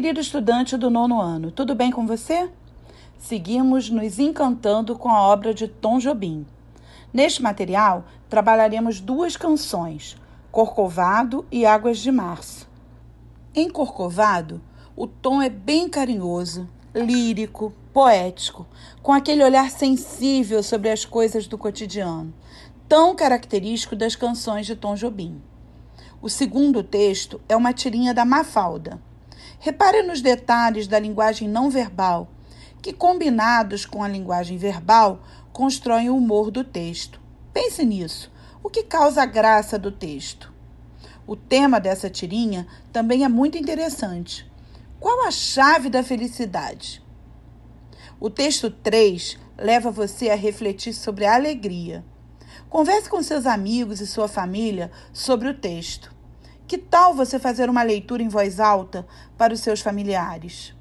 querido estudante do nono ano, tudo bem com você? Seguimos nos encantando com a obra de Tom Jobim. Neste material, trabalharemos duas canções, Corcovado e Águas de Março. Em Corcovado, o tom é bem carinhoso, lírico, poético, com aquele olhar sensível sobre as coisas do cotidiano, tão característico das canções de Tom Jobim. O segundo texto é uma tirinha da Mafalda. Repare nos detalhes da linguagem não verbal, que, combinados com a linguagem verbal, constroem o humor do texto. Pense nisso. O que causa a graça do texto? O tema dessa tirinha também é muito interessante. Qual a chave da felicidade? O texto 3 leva você a refletir sobre a alegria. Converse com seus amigos e sua família sobre o texto. Que tal você fazer uma leitura em voz alta para os seus familiares?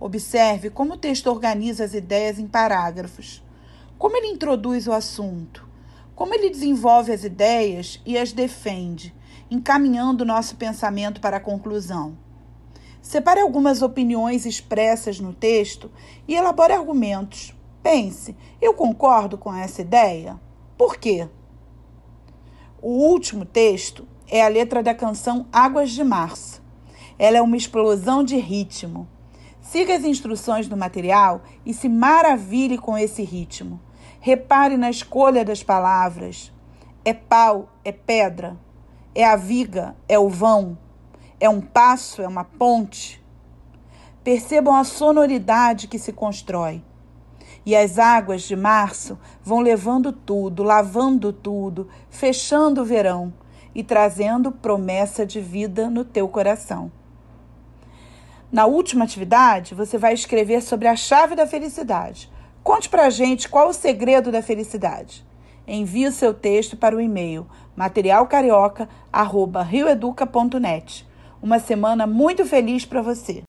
Observe como o texto organiza as ideias em parágrafos, como ele introduz o assunto, como ele desenvolve as ideias e as defende, encaminhando nosso pensamento para a conclusão. Separe algumas opiniões expressas no texto e elabore argumentos. Pense, eu concordo com essa ideia? Por quê? O último texto é a letra da canção Águas de Março. Ela é uma explosão de ritmo. Siga as instruções do material e se maravilhe com esse ritmo. Repare na escolha das palavras. É pau, é pedra, é a viga, é o vão, é um passo, é uma ponte. Percebam a sonoridade que se constrói. E as águas de março vão levando tudo, lavando tudo, fechando o verão e trazendo promessa de vida no teu coração. Na última atividade, você vai escrever sobre a chave da felicidade. Conte pra gente qual o segredo da felicidade. Envie o seu texto para o e-mail materialcarioca.rioeduca.net. Uma semana muito feliz para você.